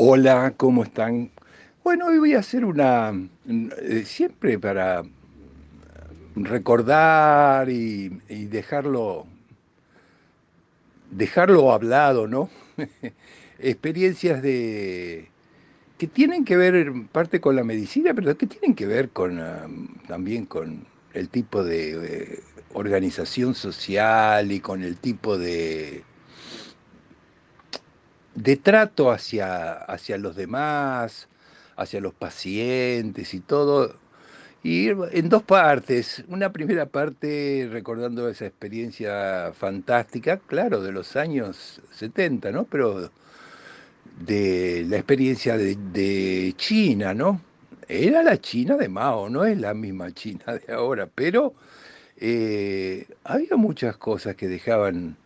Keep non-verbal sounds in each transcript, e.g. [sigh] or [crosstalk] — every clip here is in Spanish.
Hola, ¿cómo están? Bueno, hoy voy a hacer una, eh, siempre para recordar y, dejarlo, dejarlo hablado, ¿no? [laughs] Experiencias de, que tienen que ver en parte con la medicina, pero que tienen que ver con, ah, también con el tipo de organización social y con el tipo de, de trato hacia, hacia los demás, hacia los pacientes y todo. Y en dos partes. Una primera parte recordando esa experiencia fantástica, claro, de los años 70, ¿no? Pero de la experiencia de, China, ¿no? Era la China de Mao, no es la misma China de ahora, pero eh, había muchas cosas que dejaban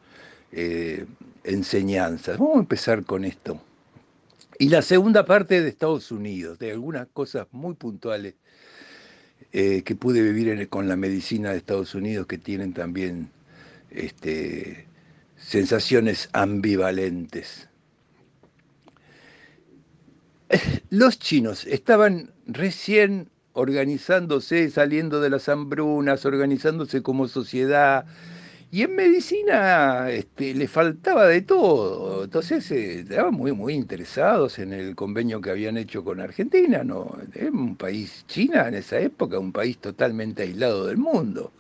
eh, enseñanzas. Vamos a empezar con esto. Y la segunda parte de Estados Unidos, de algunas cosas muy puntuales eh, que pude vivir con la medicina de Estados Unidos que tienen también este, sensaciones ambivalentes. Los chinos estaban recién organizándose, saliendo de las hambrunas, organizándose como sociedad, y en medicina este, le faltaba de todo. Entonces eh, estaban muy, muy interesados en el convenio que habían hecho con Argentina. ¿no? Un país, China en esa época, un país totalmente aislado del mundo.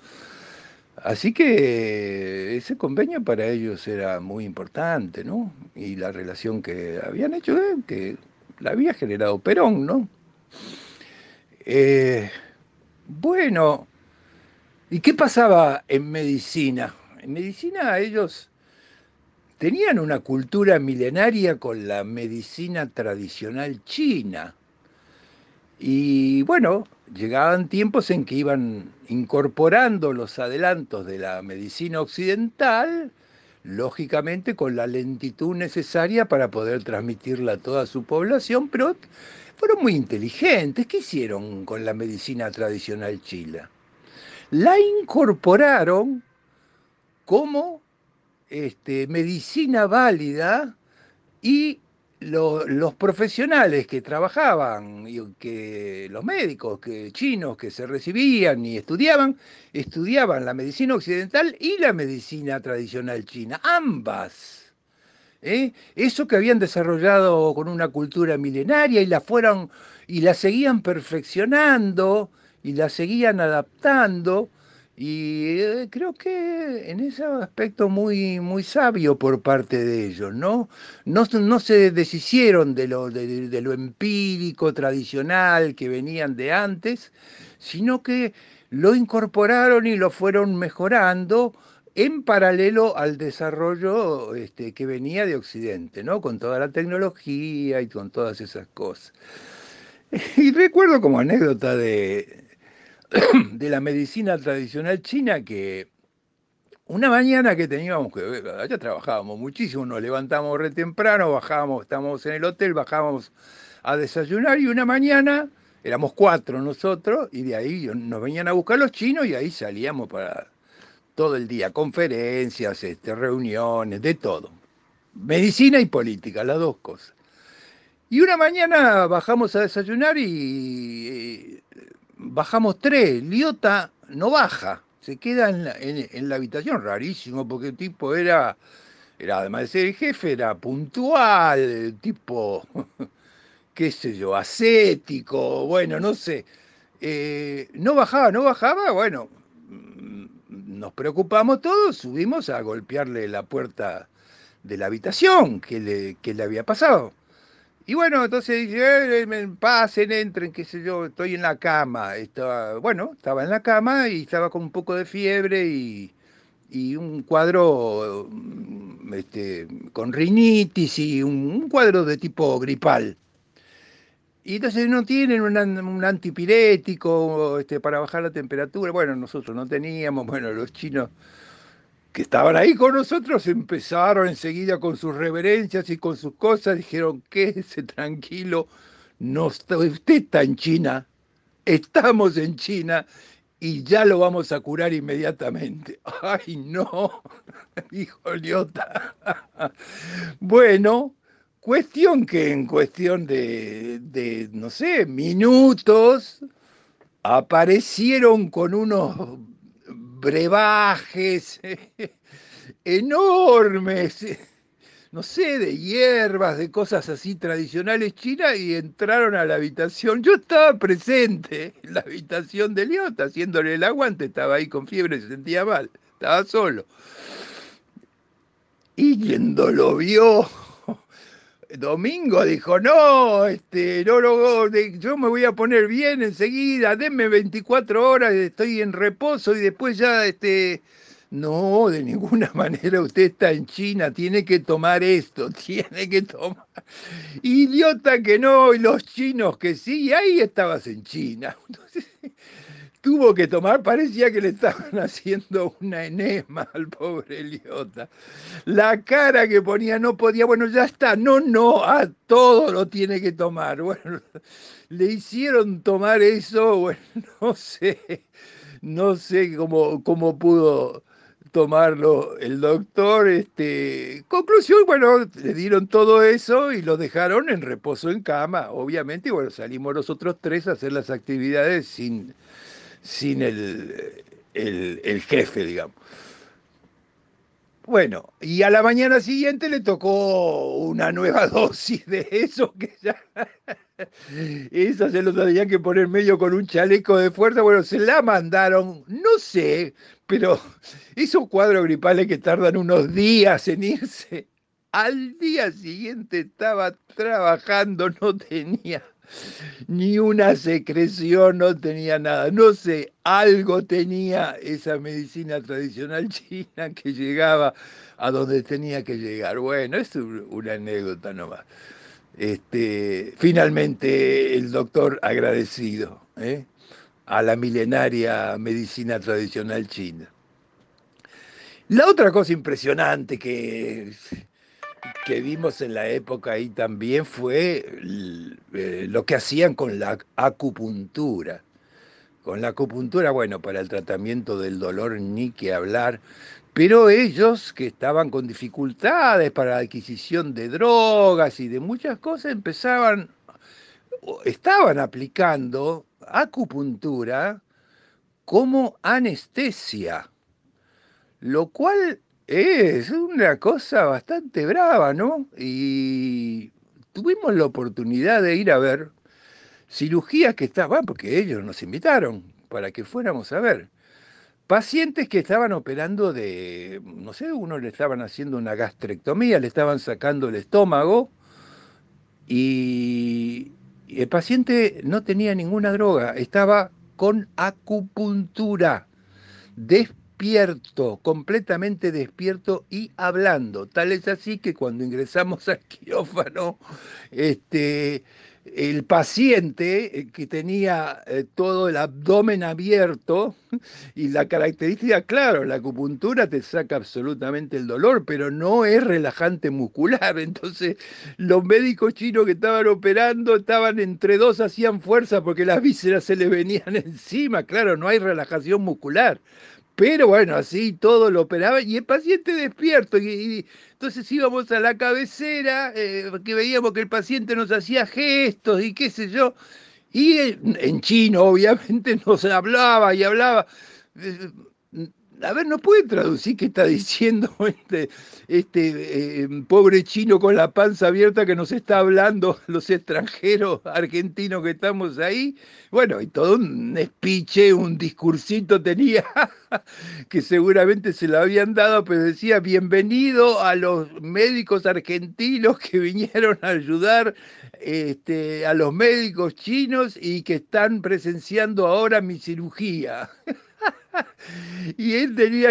Así que ese convenio para ellos era muy importante, ¿no? Y la relación que habían hecho, eh, que la había generado Perón, ¿no? Eh, bueno, ¿y qué pasaba en medicina? En medicina ellos tenían una cultura milenaria con la medicina tradicional china. Y bueno, llegaban tiempos en que iban incorporando los adelantos de la medicina occidental lógicamente con la lentitud necesaria para poder transmitirla a toda su población, pero fueron muy inteligentes. ¿Qué hicieron con la medicina tradicional chila? La incorporaron como este, medicina válida y los profesionales que trabajaban, y que los médicos que, chinos que se recibían y estudiaban, estudiaban la medicina occidental y la medicina tradicional china, ambas. ¿eh? Eso que habían desarrollado con una cultura milenaria y la fueron y la seguían perfeccionando y la seguían adaptando y eh, creo que en ese aspecto muy, muy sabio por parte de ellos, ¿no? No, no se deshicieron de lo, de, lo empírico, tradicional que venían de antes, sino que lo incorporaron y lo fueron mejorando en paralelo al desarrollo este, que venía de Occidente, ¿no? Con toda la tecnología y con todas esas cosas. [laughs] Y recuerdo como anécdota de, [coughs] de la medicina tradicional china que una mañana que teníamos que, allá trabajábamos muchísimo, nos levantamos re temprano, bajábamos, estábamos en el hotel, bajábamos a desayunar y una mañana éramos cuatro nosotros y de ahí nos venían a buscar los chinos y ahí salíamos para todo el día, conferencias, este, reuniones, de todo. Medicina y política, las dos cosas. Y una mañana bajamos a desayunar y bajamos tres, Liota no baja, se queda en la, habitación, rarísimo, porque el tipo era, era, además de ser el jefe, era puntual, tipo, [laughs] qué sé yo, ascético, bueno, no sé. Eh, no bajaba, no bajaba, bueno, mm, nos preocupamos todos, subimos a golpearle la puerta de la habitación que le, que le había pasado. Y bueno, entonces dice, eh, pasen, entren, qué sé yo, estoy en la cama. Estaba, bueno, estaba en la cama y estaba con un poco de fiebre y, un cuadro mm, este, con rinitis y un, cuadro de tipo gripal. Y entonces no tienen un, un antipirético este, para bajar la temperatura. Bueno, nosotros no teníamos, [laughs] bueno, los chinos que estaban ahí con nosotros empezaron enseguida con sus reverencias y con sus cosas, dijeron, quédese tranquilo, no usted está en China, estamos en China y ya lo vamos a curar inmediatamente. [laughs] Ay, no, [laughs] dijo Liota. [laughs] bueno, Cuestión que en cuestión de, de, no sé, minutos, aparecieron con unos brebajes [laughs] enormes, no sé, de hierbas, de cosas así tradicionales chinas y entraron a la habitación. Yo estaba presente en la habitación de Liota, haciéndole el aguante, estaba ahí con fiebre, se sentía mal, estaba solo. Y yendo lo vio, Domingo dijo, no, este, no, yo me voy a poner bien enseguida, denme 24 horas, estoy en reposo y después ya, este, no, de ninguna [laughs] manera usted está en China, tiene que tomar esto, [laughs] tiene que tomar. Idiota que no, y los chinos que sí, y ahí estabas en China. [laughs] tuvo que tomar, parecía que le estaban [laughs] haciendo una enema al pobre Eliota. La cara que ponía no podía, bueno, ya está, no, no, a todo lo tiene que tomar. [laughs] Bueno, le hicieron tomar eso, [laughs] bueno, no sé, no sé cómo, cómo pudo tomarlo el doctor. Este, conclusión, bueno, le dieron todo eso y lo dejaron en reposo en cama, obviamente, y bueno, salimos los otros tres a hacer las actividades sin sin el, el, jefe, digamos. Bueno, y a la mañana siguiente le tocó una nueva [laughs] dosis de eso que ya. [laughs] Esa se lo tenían que poner medio con un chaleco de fuerza. Bueno, se la mandaron, no sé, pero [laughs] esos cuadros gripales que tardan unos días en irse. Al día siguiente estaba trabajando, no tenía ni una secreción, no tenía nada. No sé, algo tenía esa medicina tradicional [laughs] china que llegaba a donde tenía que llegar. Bueno, es una anécdota nomás. Este, finalmente el doctor agradecido ¿eh? a la milenaria medicina tradicional china. La otra cosa impresionante que que vimos en la época ahí también fue eh, lo que hacían con la acupuntura. Con la acupuntura, bueno, para el tratamiento del dolor ni que hablar, pero ellos que estaban con dificultades para la adquisición de drogas y de muchas cosas, empezaban, estaban aplicando acupuntura como anestesia, lo cual es una cosa bastante brava, ¿no? Y tuvimos la oportunidad de ir a ver cirugías que estaban, porque ellos nos invitaron para que fuéramos a ver. Pacientes que estaban operando de, no sé, uno le estaban haciendo una gastrectomía, le estaban sacando el estómago y el paciente no tenía ninguna droga, estaba con acupuntura despierto, completamente despierto y hablando. Tal es así que cuando ingresamos al quirófano, este, el paciente eh, que tenía eh, todo el abdomen abierto y la característica, claro, la acupuntura te saca absolutamente el dolor, pero no es relajante muscular. [laughs] Entonces, los médicos chinos que estaban operando estaban entre dos, hacían fuerza porque las vísceras se le venían [laughs] encima. Claro, no hay relajación muscular. Pero bueno, así todo lo operaba y el paciente despierto. Y, entonces íbamos a la cabecera, eh, que veíamos que el paciente nos hacía gestos y qué sé yo. Y en, chino, obviamente, [laughs] nos hablaba y hablaba. Eh, a ver, ¿no puede traducir qué está diciendo [laughs] este, este eh, pobre chino con la panza abierta que nos está hablando los extranjeros argentinos que estamos ahí? Bueno, y todo un speech, un discursito tenía [laughs] que seguramente se lo habían dado, pero decía, bienvenido a los médicos argentinos que vinieron a ayudar este, a los médicos chinos y que están presenciando ahora mi cirugía. [laughs] [laughs] y él tenía,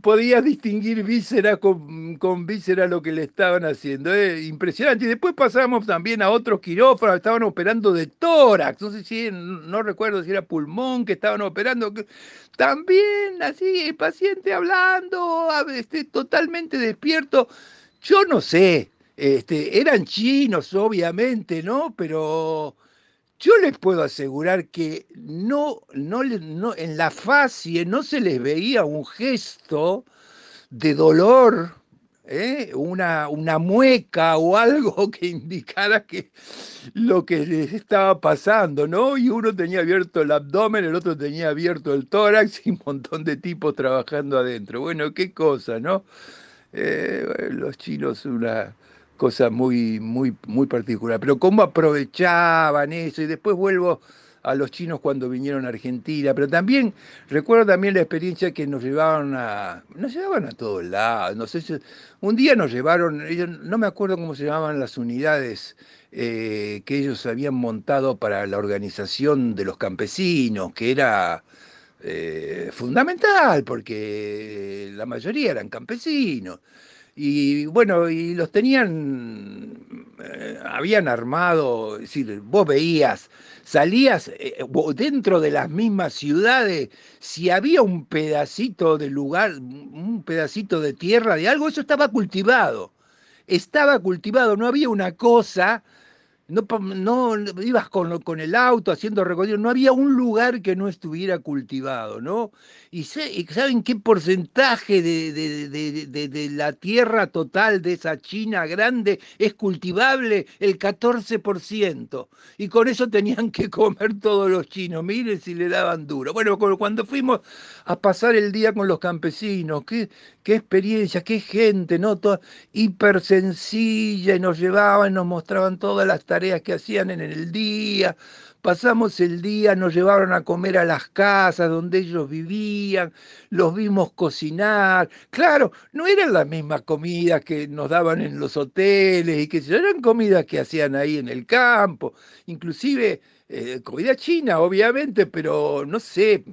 podía distinguir víscera con, víscera lo que le estaban haciendo. ¿eh? impresionante. Y después pasamos también a otros quirófanos, estaban operando de tórax, no sé si, no recuerdo si era pulmón que estaban operando. También así, el paciente hablando, este, totalmente despierto. Yo no sé, este, eran chinos, obviamente, ¿no? Pero yo les puedo asegurar que no, no, en la facie no se les veía un gesto de dolor ¿eh? una, una mueca o algo [laughs] que indicara que lo que les estaba pasando, ¿no? Y uno tenía abierto el abdomen, el otro tenía abierto el tórax y un montón de tipos trabajando adentro. Bueno, qué cosa, ¿no? Eh, los chinos, una cosa muy, muy, muy particular. Pero cómo aprovechaban eso, y después vuelvo a los chinos cuando vinieron a Argentina, pero también recuerdo también la experiencia que nos llevaban a, nos llevaban a todos lados, no sé un día nos llevaron, ellos, no me acuerdo cómo se llamaban las unidades eh, que ellos habían montado para la organización de los campesinos, que era eh, fundamental, porque la mayoría eran campesinos. Y bueno, y los tenían, eh, habían armado, es decir, vos veías, salías eh, dentro de las mismas ciudades, si había un pedacito de lugar, un pedacito de tierra, de algo, eso estaba cultivado. Estaba cultivado, no había una cosa no, no ibas con, con, el auto haciendo recorrido, no había un lugar que no estuviera cultivado, ¿no? Y, ¿saben qué porcentaje de, de, la tierra total de esa China grande es cultivable? El 14%. Y con eso tenían que comer todos los chinos, miren si le daban duro. Bueno, cuando fuimos a pasar el día con los campesinos, qué, qué experiencia, qué gente, ¿no? hiper sencilla, y nos llevaban, nos mostraban todas las tareas que hacían en el día. Pasamos el día, nos llevaron a comer a las casas donde ellos vivían, los vimos cocinar. Claro, no eran las mismas comidas que nos daban en los hoteles y que eran comidas que hacían ahí en el campo, inclusive eh, comida china, obviamente, pero no sé,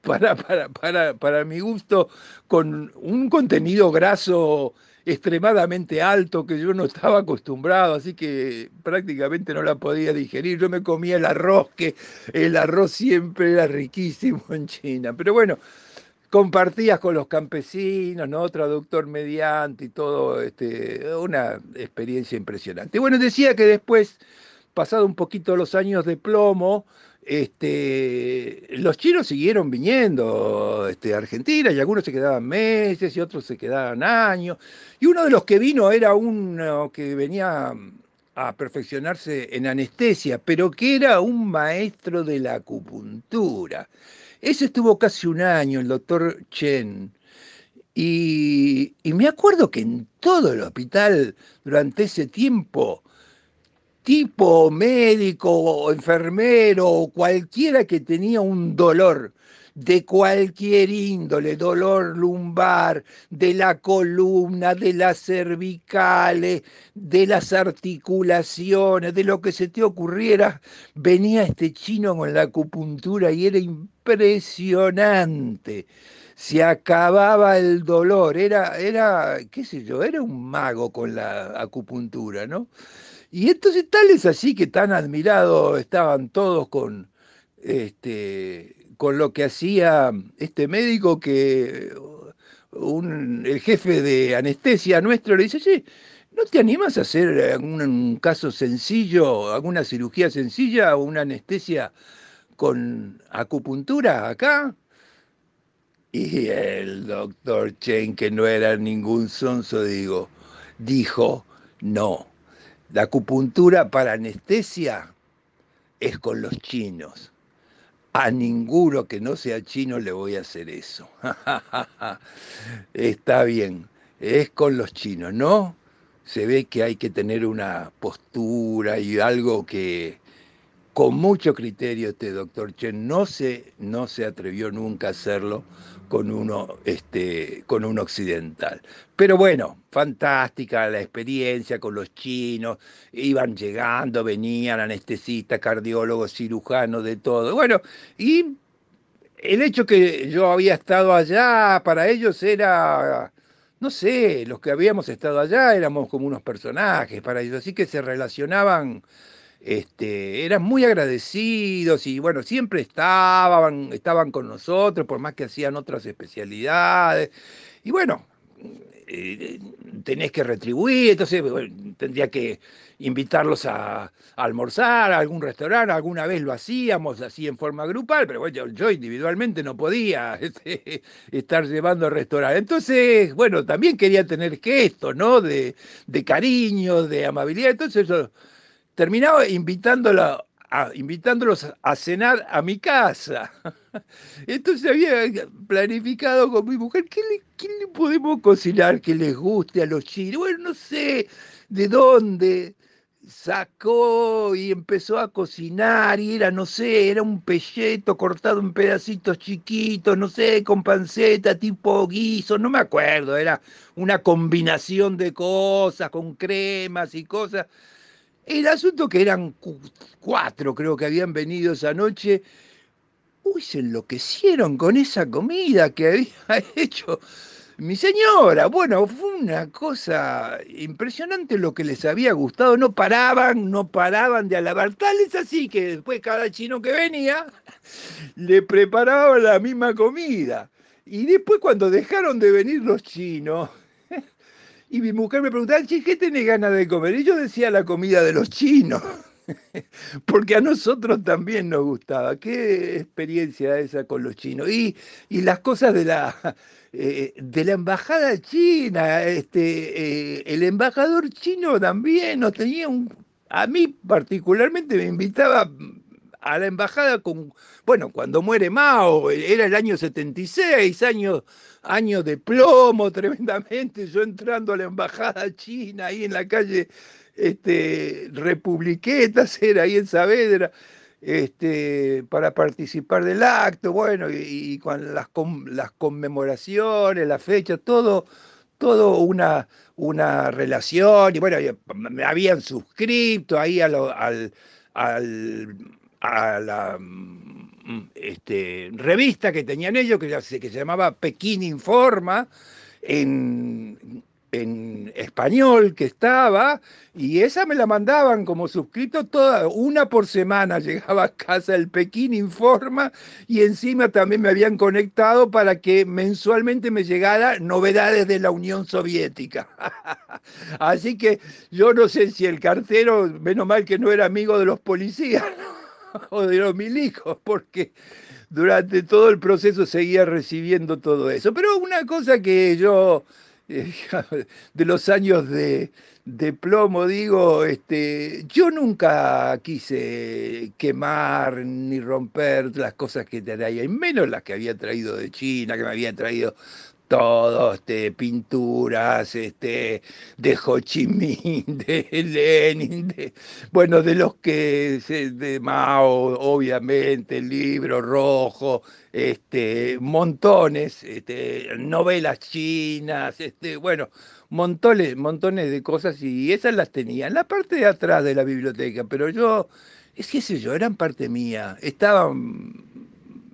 para, para, para, para mi gusto, con un contenido graso extremadamente alto que yo no [laughs] estaba acostumbrado, así que prácticamente no la podía digerir. Yo me comía el arroz, que el arroz siempre era riquísimo [laughs] en China. Pero bueno, compartías con los campesinos, ¿no? Traductor mediante y todo, este, una experiencia impresionante. Bueno, decía que después, pasado un poquito los años de plomo, este, los chinos siguieron viniendo este, a Argentina y algunos se quedaban meses y otros se quedaban años. Y uno de los que vino era uno que venía a perfeccionarse en anestesia, pero que era un maestro de la acupuntura. Ese estuvo casi un año, el doctor Chen. Y me acuerdo que en todo el hospital durante ese tiempo tipo médico o enfermero o cualquiera que tenía un dolor de cualquier índole, dolor lumbar, de la columna, de las cervicales, de las articulaciones, de lo que se te ocurriera, venía este chino con la acupuntura y era impresionante. Se acababa el dolor, era, era, qué sé yo, era un mago con la acupuntura, ¿no? Y entonces tal es así que tan admirados estaban todos con, este, con lo que hacía este médico que el jefe de anestesia nuestro le dice, sí, ¿no te animas a hacer un caso sencillo, alguna cirugía sencilla o una anestesia con acupuntura acá? Y el doctor Chen, que no era ningún sonso, digo, dijo, no la acupuntura para anestesia es con los chinos. A ninguno que no sea chino le voy a hacer eso. [laughs] Está bien, es con los chinos, ¿no? Se ve que hay que tener una postura y algo que con mucho criterio este doctor Chen no se, no se atrevió nunca a hacerlo con uno, este, con un occidental. Pero bueno, fantástica la experiencia con los chinos, iban llegando, venían anestesistas, cardiólogos, cirujanos, de todo. Bueno, y el hecho que yo había estado allá, para ellos era, no sé, los que habíamos estado allá éramos como unos personajes para ellos, así que se relacionaban este, eran muy agradecidos y bueno, siempre estaban, estaban con nosotros, por más que hacían otras especialidades. Y bueno, eh, tenés que retribuir, entonces tendría que invitarlos a, almorzar a algún restaurante, alguna vez lo hacíamos así en forma grupal, pero bueno, yo, individualmente no podía [laughs] este, estar llevando al restaurante. Entonces, bueno, también quería tener gestos, ¿no? De, de cariño, de amabilidad, entonces yo terminaba invitándolo invitándolos a cenar a mi casa. [laughs] Entonces había planificado con mi mujer, ¿qué le, podemos cocinar que les guste a los chinos? Bueno, no sé de dónde sacó y empezó a cocinar y era, no sé, era un pelleto cortado en pedacitos chiquitos, no sé, con panceta tipo guiso, no me acuerdo, era una combinación de cosas, con cremas y cosas. El asunto que eran cuatro, creo que habían venido esa noche. Uy, se enloquecieron con esa comida que había [laughs] hecho mi señora. Bueno, fue una cosa impresionante lo que les había gustado. No paraban, no paraban de alabar. Tal es así que después cada chino que venía [laughs] le preparaba la misma comida. Y después cuando dejaron de venir los chinos, y mi mujer me preguntaba, ¿qué tenés ganas de comer? Y yo decía la comida de los chinos, [laughs] porque a nosotros también nos gustaba. Qué experiencia esa con los chinos. Y, las cosas de la, [laughs] eh, de la embajada china, este, eh, el embajador chino también nos tenía un... A mí particularmente me invitaba a la embajada con, bueno, cuando muere Mao, era el año 76, años años de plomo tremendamente, yo entrando a la embajada china ahí en la calle este, Republiquetas, [laughs] era ahí en Saavedra, este, para participar del acto, bueno, y, con las, las conmemoraciones, la fecha, todo, todo una, una relación, y bueno, me habían suscrito ahí al, a la Mm, este, revista que tenían ellos, que, se, que se llamaba Pekín Informa, en, en, español que estaba, y esa me la mandaban como suscrito toda, una por semana [laughs] llegaba a casa el Pekín Informa, y encima también me habían conectado para que mensualmente me llegara novedades de la Unión Soviética. [laughs] Así que yo no sé si el cartero, menos mal que no era amigo de los policías, [laughs] de los porque durante todo el proceso seguía recibiendo todo eso. Pero una cosa que yo, eh, [laughs] de los años de, plomo, digo, este, yo nunca quise quemar ni romper las cosas que traía, y menos las que había traído de China, que me había traído todo, este, pinturas, este, de Ho Chi Minh, [laughs] de Lenin, bueno, de los que, de Mao, obviamente, el libro rojo, este, montones, este, novelas chinas, este, bueno, montones, montones de cosas y esas las tenía en la parte de atrás de la biblioteca, pero yo, es que sé yo, eran parte mía, estaban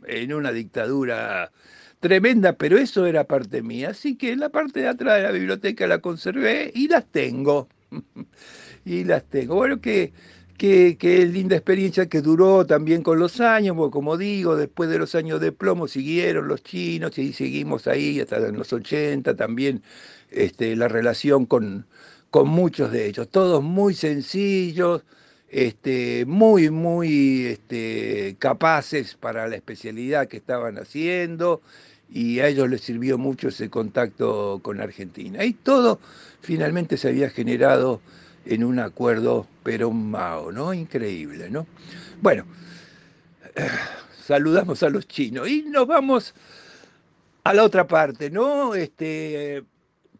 en una dictadura tremenda, pero eso era parte mía. Así que la parte de atrás de la biblioteca la conservé y las tengo. [laughs] y las tengo. Bueno, que, qué linda experiencia que duró también con los años, porque como digo, después de los años de plomo siguieron los chinos y seguimos ahí hasta en los 80 también este, la relación con, con muchos de ellos, todos muy sencillos, este, muy, muy este, capaces para la especialidad que estaban haciendo y a ellos les sirvió mucho ese contacto con Argentina. Y todo finalmente se había generado en un acuerdo Perón-Mao, ¿no? Increíble, ¿no? Bueno, [sighs] saludamos a los chinos y nos vamos a la otra parte, ¿no? Este,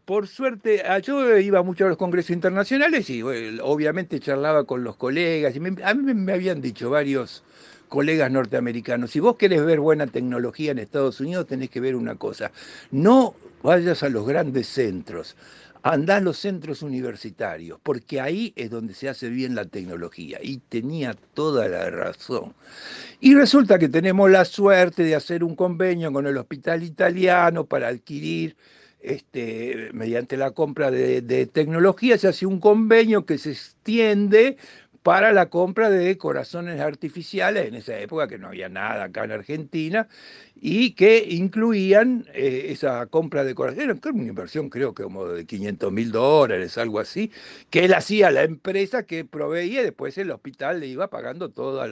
por suerte, ah, yo iba mucho a los congresos internacionales y obviamente charlaba con los colegas y a mí me habían dicho varios colegas norteamericanos, si vos querés ver buena tecnología en Estados Unidos, tenés que ver una cosa, no vayas a los grandes centros, andá a los centros universitarios, porque ahí es donde se hace bien la tecnología. Y tenía toda la razón. Y resulta que tenemos la suerte de hacer un convenio con el Hospital Italiano para adquirir este, mediante la compra de, de, tecnología, se hace un convenio que se extiende para la compra de corazones artificiales en esa época que no había nada acá en Argentina y que incluían eh, esa compra de corazones, era una inversión creo que como de 500 mil dólares, algo así, que él hacía la empresa que proveía y después el hospital le iba pagando toda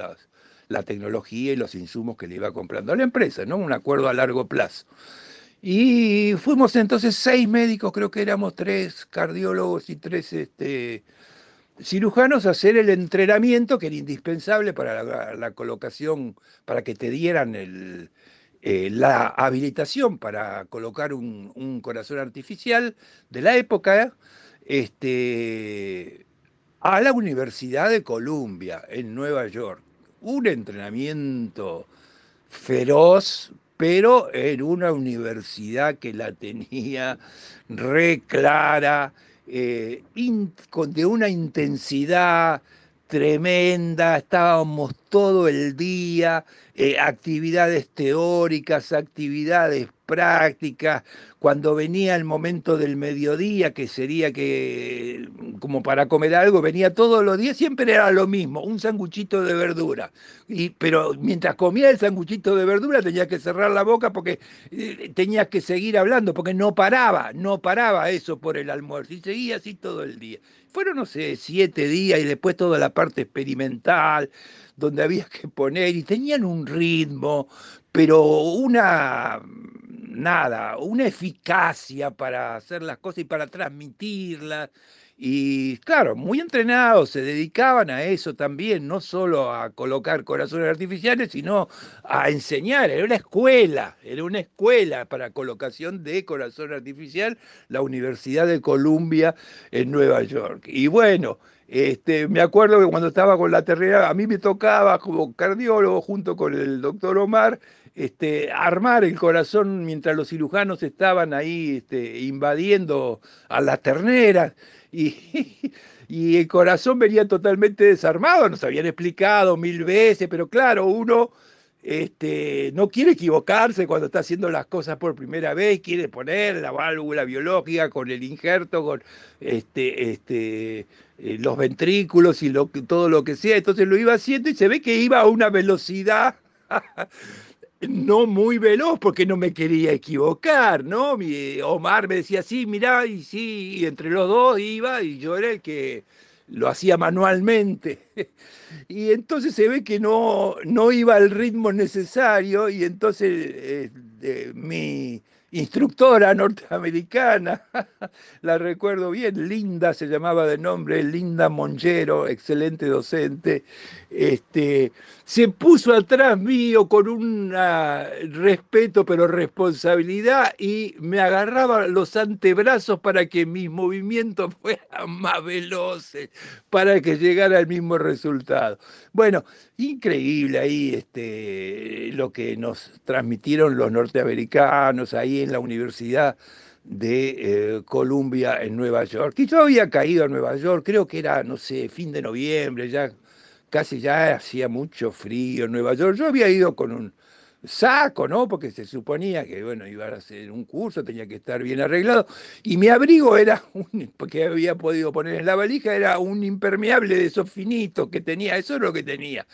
la tecnología y los insumos que le iba comprando a la empresa, ¿no? Un acuerdo a largo plazo. Y fuimos entonces seis médicos, creo que éramos tres cardiólogos y tres este, cirujanos a hacer el entrenamiento que era indispensable para la, colocación, para que te dieran el, eh, la habilitación para colocar un, corazón artificial de la época este, a la Universidad de Columbia en Nueva York. Un entrenamiento feroz, pero en una universidad que la tenía re clara, eh, de una intensidad tremenda, estábamos todo el día, eh, actividades teóricas, actividades prácticas, cuando venía el momento del mediodía, que sería que como para comer algo, venía todos los días, siempre era lo mismo, un sanguchito de verdura. Y, pero mientras comía el sanguchito de verdura tenía que cerrar la boca porque eh, tenía que seguir hablando, porque no paraba, no paraba eso por el almuerzo, y seguía así todo el día. Fueron, no sé, siete días y después toda la parte experimental, donde había que poner, y tenían un ritmo, pero una nada, una eficacia para hacer las cosas y para transmitirlas. Y claro, muy entrenados, se dedicaban a eso también, no solo a colocar corazones artificiales, sino a enseñar. Era una escuela, era una escuela para colocación de corazón artificial, la Universidad de Columbia en Nueva York. Y bueno, este, me acuerdo que cuando estaba con la terrera, a mí me tocaba como cardiólogo junto con el doctor Omar, este, armar el corazón mientras los cirujanos estaban ahí este, invadiendo a las terneras y, [laughs] y, el corazón venía totalmente desarmado, nos habían explicado mil veces, pero claro, uno este, no quiere equivocarse cuando está haciendo las cosas por primera vez, quiere poner la válvula biológica con el injerto, con este, este, eh, los ventrículos y todo lo que sea, entonces lo iba haciendo y se ve que iba a una velocidad [laughs] no muy veloz porque no me quería equivocar, ¿no? Omar me decía, sí, mirá, y sí, y entre los dos iba y yo era el que lo hacía manualmente. [laughs] Y entonces se ve que no, no iba al ritmo necesario y entonces eh, mi instructora norteamericana, [laughs] la recuerdo bien, Linda se llamaba de nombre, Linda Monjero, excelente docente, este, se puso atrás mío con un respeto pero responsabilidad y me agarraba los antebrazos para que mis movimientos [laughs] fueran más veloces, para que llegara al mismo resultado. Bueno, increíble ahí este, lo que nos transmitieron los norteamericanos ahí en la Universidad de eh, Columbia en Nueva York. Y yo había caído a Nueva York, creo que era, no sé, fin de noviembre, ya casi ya hacía mucho frío en Nueva York. Yo había ido con un saco, ¿no? Porque se suponía que, bueno, iba a hacer un curso, tenía que estar bien arreglado. Y mi abrigo era, [laughs] un, había podido poner en la valija, era un impermeable de esos finitos que tenía, eso es lo que tenía.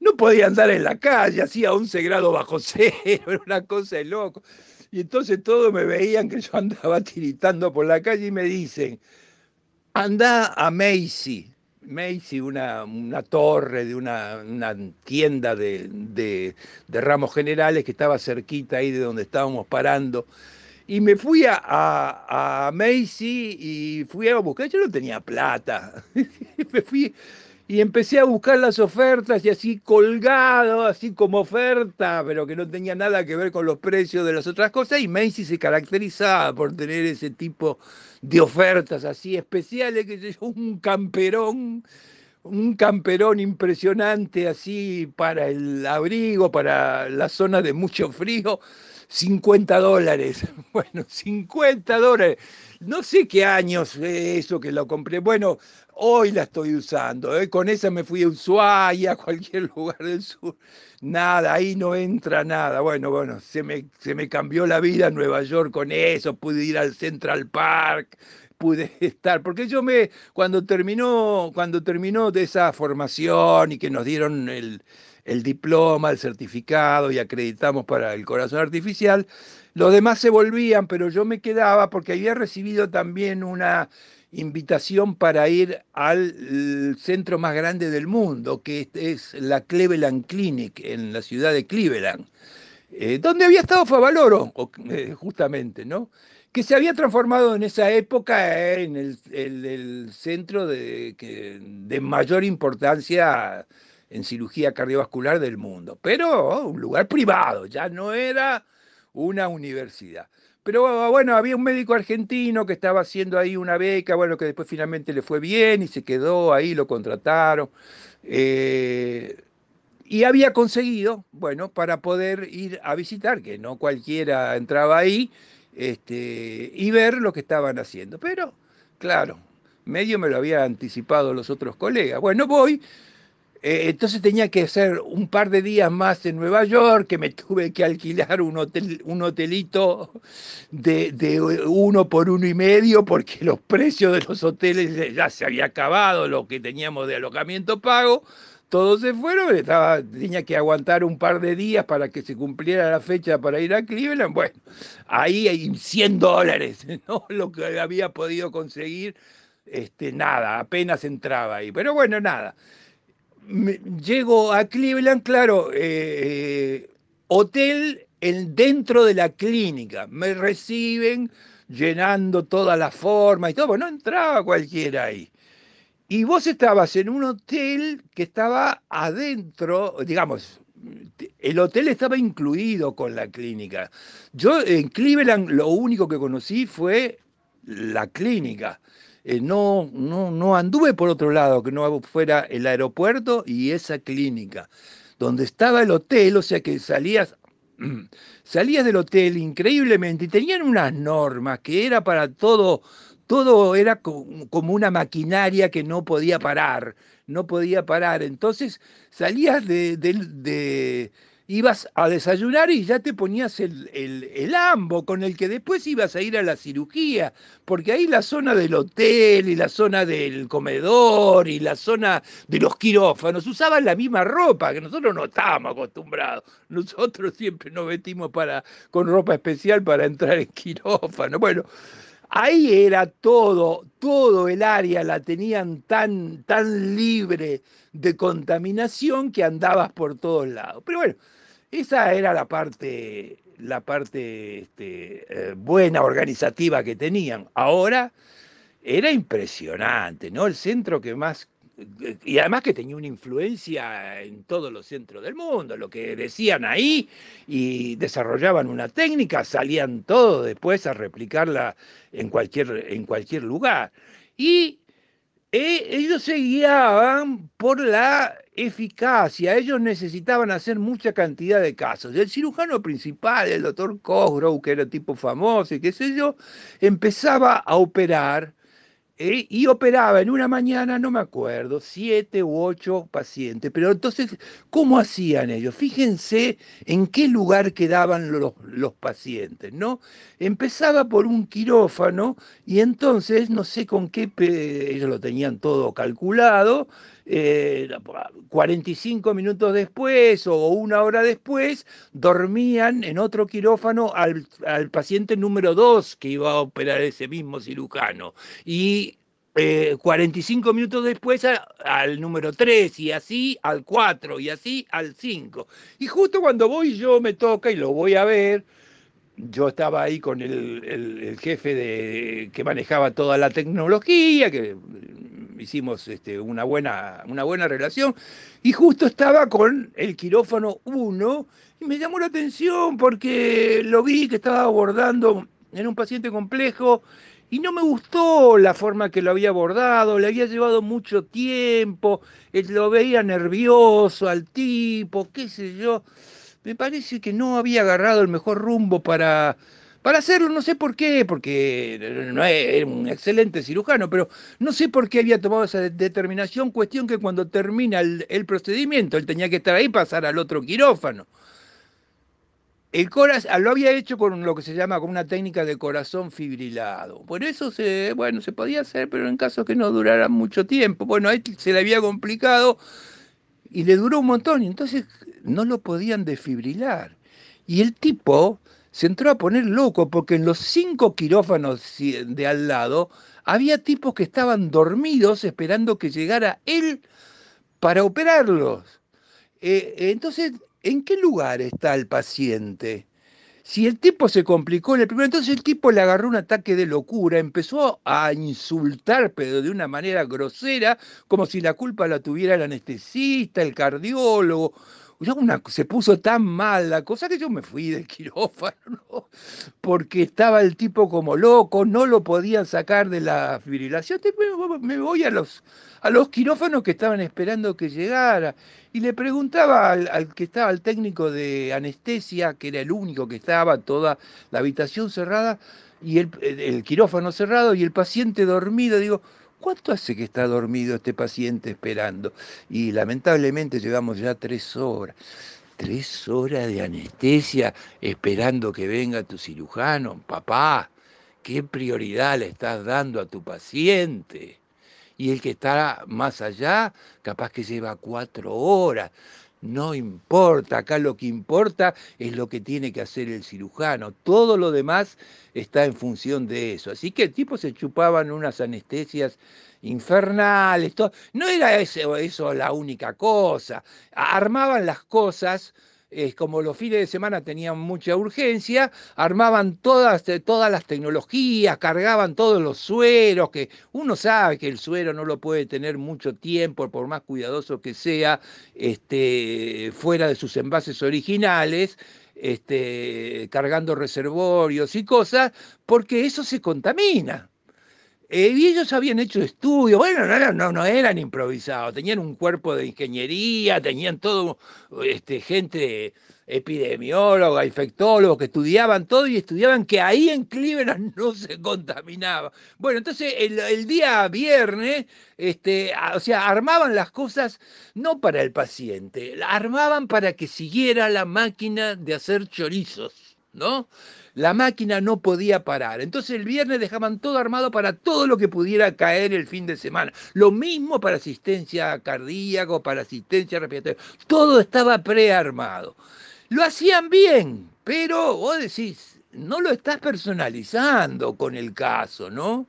No podía andar en la calle, hacía 11 grados bajo [laughs] cero, era una cosa de loco. Y entonces todos me veían que yo andaba [laughs] tiritando por la calle y me dicen, anda a Macy, Macy, una, una torre de una, tienda de, ramos generales que estaba cerquita ahí de donde estábamos parando. Y me fui a, a, Macy y fui a buscar, yo no tenía plata. [laughs] me fui y empecé a buscar las ofertas y así colgado, así como oferta, pero que no tenía nada que ver con los precios de las otras cosas. Y Macy se caracterizaba por tener ese tipo de ofertas así especiales, que un camperón, un camperón impresionante así para el abrigo, para la zona de mucho frío. 50 dólares. [laughs] Bueno, 50 dólares. No sé qué años eso que lo compré. Bueno, Hoy la estoy usando. ¿eh? Con esa me fui a Ushuaia, a cualquier [laughs] lugar del sur. Nada, ahí no entra nada. Bueno, bueno, se me, se me cambió la vida en Nueva York con eso. Pude ir al Central Park, pude [laughs] estar, porque yo me, cuando terminó, cuando terminó de esa formación y que nos dieron el, el diploma, el certificado y acreditamos para el corazón artificial, los demás se volvían, pero yo me quedaba porque había recibido también una invitación para ir al centro más grande del mundo, que es la Cleveland Clinic en la ciudad de Cleveland, eh, donde había estado Favaloro, eh, justamente, ¿no? que se había transformado en esa época en el, centro de, de, mayor importancia en cirugía cardiovascular del mundo, pero un lugar privado, ya no era una universidad. Pero bueno, había un médico argentino que estaba haciendo ahí una beca, bueno, que después finalmente le fue bien y se quedó ahí, lo contrataron. Eh, y había conseguido, bueno, para poder ir a visitar, que no cualquiera entraba ahí, este, y ver lo que estaban haciendo. Pero, claro, medio me lo había anticipado los otros colegas. Bueno, voy, eh, entonces tenía que hacer un par de días más en Nueva York, que me tuve que alquilar un, hotel, un hotelito de, uno por uno y medio, porque los precios de los hoteles ya se había acabado, lo que teníamos de alojamiento pago. Todos se fueron, estaba, tenía que aguantar un par de días para que se cumpliera la fecha para ir a Cleveland. Bueno, ahí hay 100 dólares, [laughs] ¿no? Lo que había podido conseguir, este, nada, apenas entraba ahí. Pero bueno, nada llego a Cleveland, claro, eh, hotel en, dentro de la clínica. Me reciben llenando toda la forma y todo. no entraba cualquiera ahí. Y vos estabas en un hotel que estaba adentro, digamos, el hotel estaba incluido con la clínica. Yo en Cleveland lo único que conocí fue la clínica. Eh, no, no, no anduve por otro lado, que no fuera el aeropuerto y esa clínica, donde estaba el hotel, o sea que salías, [clears throat] salías del hotel increíblemente y tenían unas normas que era para todo, todo era como una maquinaria que no podía parar, no podía parar. Entonces salías de, de ibas a desayunar y ya te ponías el, el, ambo con el que después ibas a ir a la cirugía, porque ahí la zona del hotel y la zona del comedor y la zona de los quirófanos usaban la misma ropa, que nosotros no estábamos acostumbrados. Nosotros siempre nos vestimos para, con ropa especial para entrar en quirófano. Bueno, ahí era todo, todo el área la tenían tan, tan libre de contaminación que andabas por todos lados. Pero bueno, esa era la parte, la parte este, eh, buena, organizativa que tenían. Ahora era impresionante, ¿no? El centro que más y además que tenía una influencia en todos los centros del mundo, lo que decían ahí y desarrollaban una técnica, salían todos después a replicarla en cualquier, en cualquier lugar. Y eh, ellos se guiaban por la eficacia, ellos necesitaban hacer mucha cantidad de casos. El cirujano principal, el doctor Cosgrove, que era tipo famoso y qué sé yo, empezaba a operar eh, y operaba en una mañana, no me acuerdo, siete u ocho pacientes. Pero entonces, ¿cómo hacían ellos? Fíjense en qué lugar quedaban los, los pacientes, ¿no? Empezaba por un quirófano y entonces, no sé con qué, ellos lo tenían todo calculado, 45 eh, minutos después o una hora después, dormían en otro quirófano al, paciente número 2 que iba a operar ese mismo cirujano. Y 45 eh, minutos después al número 3 y así al 4 y así al 5. Y justo cuando voy yo me toca y lo voy a ver, yo estaba ahí con el, jefe de, que manejaba toda la tecnología, que hicimos este, una, buena, una buena relación, y justo estaba con el quirófano 1, y me llamó la atención porque lo vi que estaba abordando en un paciente complejo, y no me gustó la forma que lo había abordado, le había llevado mucho tiempo, lo veía nervioso al tipo, qué sé yo. Me parece que no había agarrado el mejor rumbo para, para hacerlo, no sé por qué, porque no era un excelente cirujano, pero no sé por qué había tomado esa determinación, cuestión que cuando termina el, procedimiento, él tenía que estar ahí y pasar al otro quirófano. el corazón lo había hecho con lo que se llama con una técnica de corazón fibrilado. Por eso se, bueno, se podía hacer, pero en caso que no durara mucho tiempo. Bueno, a se le había complicado y le duró un montón y entonces no lo podían desfibrilar. Y el tipo se entró a poner loco porque en los cinco quirófanos de al lado había tipos que estaban dormidos esperando que llegara él para operarlos. Eh, entonces ¿en qué lugar está el paciente? Si el tipo se complicó en el primero, entonces el tipo le agarró un ataque de locura, empezó a insultar, pero de una manera grosera, como si la culpa la tuviera el anestesista, el cardiólogo, se puso tan mal la cosa que yo me fui del [laughs] quirófano, porque estaba el tipo como loco, no lo podían sacar de la fibrilación. Me voy a los, a los quirófanos que estaban esperando que llegara. Y le preguntaba al, que estaba, el técnico de anestesia, que era el único que estaba, toda la habitación cerrada, y el quirófano cerrado y el paciente dormido. Digo, ¿Cuánto hace que está dormido este paciente esperando? Y lamentablemente llevamos ya tres horas. Tres horas de anestesia esperando que venga tu cirujano. Papá, ¿qué prioridad le estás dando a tu paciente? Y el que está más allá, capaz que lleva cuatro horas. No importa, acá lo que importa es lo que tiene que hacer el cirujano. Todo lo demás está en función de eso. Así que el tipo se chupaban unas anestesias infernales. No era eso, eso la única cosa. Armaban las cosas como los fines de semana tenían mucha urgencia, armaban todas, eh, todas las tecnologías, cargaban todos los sueros, que uno sabe que el suero no lo puede tener mucho tiempo, por más cuidadoso que sea, este, fuera de sus envases originales, este, cargando reservorios y cosas, porque eso se contamina. Eh, y ellos habían hecho estudios, bueno, no, no, eran improvisados, tenían un cuerpo de ingeniería, tenían todo, este, gente epidemióloga, infectólogos, que estudiaban todo y estudiaban que ahí en Cleveland [laughs] no se contaminaba. Bueno, entonces el, día viernes, este, o sea, armaban las cosas no para el paciente, armaban para que siguiera la máquina de hacer chorizos, ¿no? La máquina no podía parar. Entonces el viernes dejaban todo armado para todo lo que pudiera caer el fin de semana. Lo mismo para asistencia cardíaca, para asistencia respiratoria. Todo estaba prearmado. Lo hacían bien, pero vos decís, no lo estás personalizando con el caso, ¿no?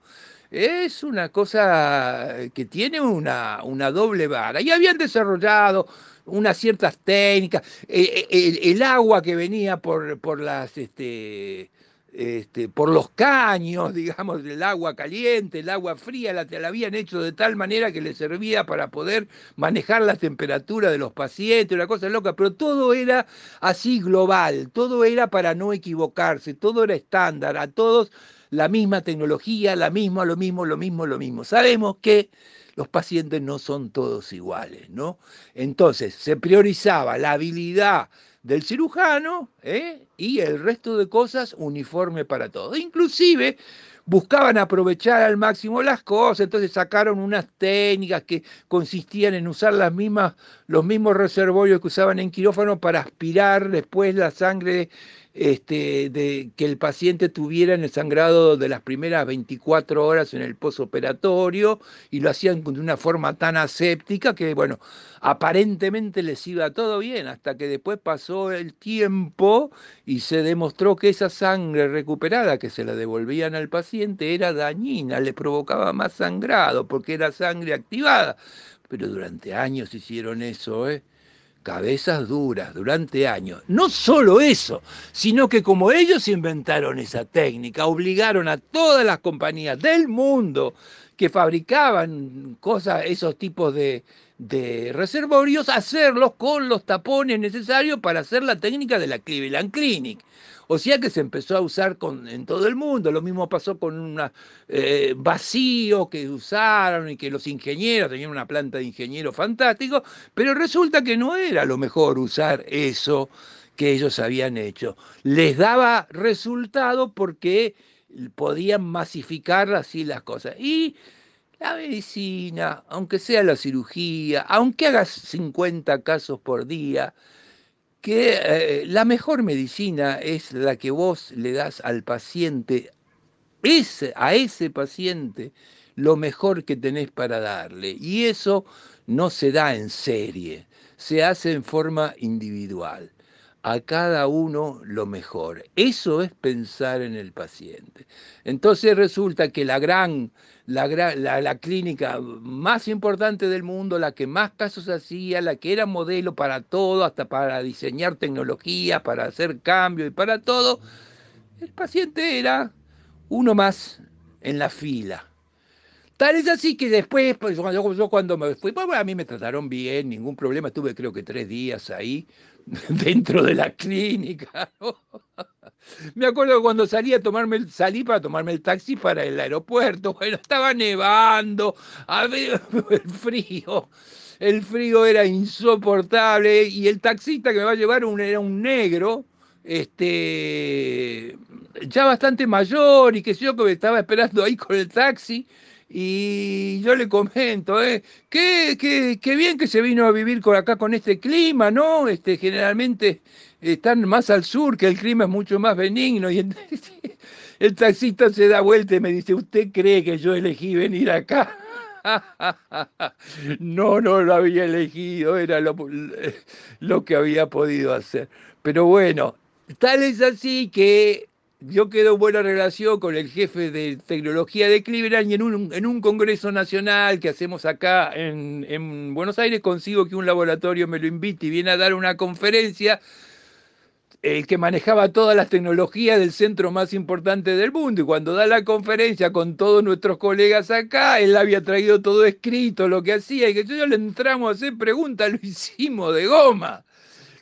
Es una cosa que tiene una, una doble vara. Y habían desarrollado unas ciertas técnicas, eh, eh, el, agua que venía por, por las... Este, este, por los caños, [laughs] digamos, el agua caliente, el agua fría, la, la, habían hecho de tal manera que le servía para poder manejar la temperatura de los pacientes, una cosa loca, pero todo era así global, todo era para no equivocarse, todo era estándar, a todos la misma tecnología, la misma, lo mismo, lo mismo, lo mismo. Sabemos que los pacientes no son todos iguales, ¿no? Entonces, se priorizaba la habilidad del cirujano ¿eh? y el resto de cosas uniforme para todos. Inclusive buscaban aprovechar al máximo las cosas, entonces sacaron unas técnicas que consistían en usar las mismas, los mismos reservorios que usaban en quirófano para aspirar después la sangre este, de que el paciente tuviera en el sangrado de las primeras 24 horas en el posoperatorio y lo hacían de una forma tan aséptica que, bueno, aparentemente les iba todo bien, hasta que después pasó el tiempo y se demostró que esa sangre recuperada que se la devolvían al paciente era dañina, le provocaba más sangrado porque era sangre activada. Pero durante años hicieron eso, ¿eh? Cabezas duras durante años. No solo eso, sino que como ellos inventaron esa técnica, obligaron a todas las compañías del mundo que fabricaban cosas, esos tipos de, de reservorios, a hacerlos con los tapones necesarios para hacer la técnica de la Cleveland Clinic. O sea que se empezó a usar con, en todo el mundo. Lo mismo pasó con un eh, vacío que usaron y que los ingenieros tenían una planta de ingenieros fantástico, pero resulta que no era lo mejor usar eso que ellos habían hecho. Les daba resultado porque podían masificar así las cosas. Y la medicina, aunque sea la cirugía, aunque hagas 50 casos por día, que eh, la mejor medicina es la que vos le das al paciente, ese, a ese paciente, lo mejor que tenés para darle. Y eso no se da en serie, se hace en forma individual a cada uno lo mejor. Eso es pensar en el paciente. Entonces resulta que la gran, la, la, clínica más importante del mundo, la que más casos hacía, la que era modelo para todo, hasta para diseñar tecnología, para hacer cambios y para todo, el paciente era uno más en la fila. Tal es así que después, pues, yo, cuando me fui, pues, a mí me trataron bien, ningún problema, estuve creo que tres días ahí, [laughs] dentro de la clínica. [laughs] Me acuerdo cuando salí a tomarme salí para tomarme el taxi para el aeropuerto. [laughs] Bueno, estaba nevando, el frío. El frío era insoportable y el taxista que me va a llevar era un negro, este, ya bastante mayor y que yo que me estaba esperando ahí con el taxi. Y yo le comento, ¿eh? Qué, qué, qué, bien que se vino a vivir con acá con este clima, ¿no? Este, generalmente están más al sur, que el clima es mucho más benigno. Y [laughs] el taxista se da vuelta y me dice, ¿usted cree que yo elegí venir acá? [laughs] No, no lo había elegido, era lo, lo que había podido hacer. Pero bueno, tal es así que yo quedo en buena relación con el jefe de tecnología de Cleveland y en un, en un congreso nacional que hacemos acá en, en, Buenos Aires consigo que un laboratorio me lo invite y viene a dar una conferencia el que manejaba todas las tecnologías del centro más importante del mundo. Y cuando da la conferencia con todos nuestros colegas acá, él había traído todo escrito, lo que hacía y que yo le entramos a hacer preguntas, lo hicimos de goma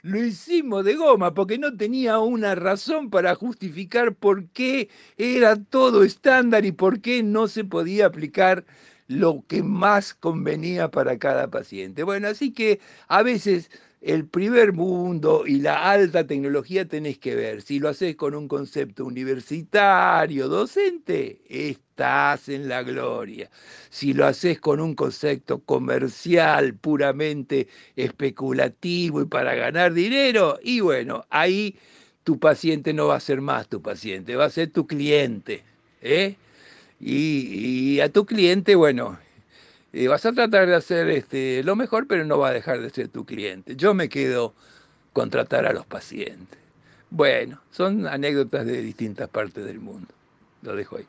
lo hicimos de goma porque no tenía una razón para justificar por qué era todo estándar y por qué no se podía aplicar lo que más convenía para cada paciente. Bueno, así que a veces el primer mundo y la alta tecnología tenés que ver. Si lo haces con un concepto universitario, docente, estás en la gloria. Si lo haces con un concepto comercial, puramente especulativo y para ganar dinero, y bueno, ahí tu paciente no va a ser más tu paciente, va a ser tu cliente. ¿eh? Y, a tu cliente, bueno, y vas a tratar de hacer este, lo mejor, pero no va a dejar de ser tu cliente. Yo me quedo con tratar a los pacientes. Bueno, son anécdotas de distintas partes del mundo. Lo dejo ahí.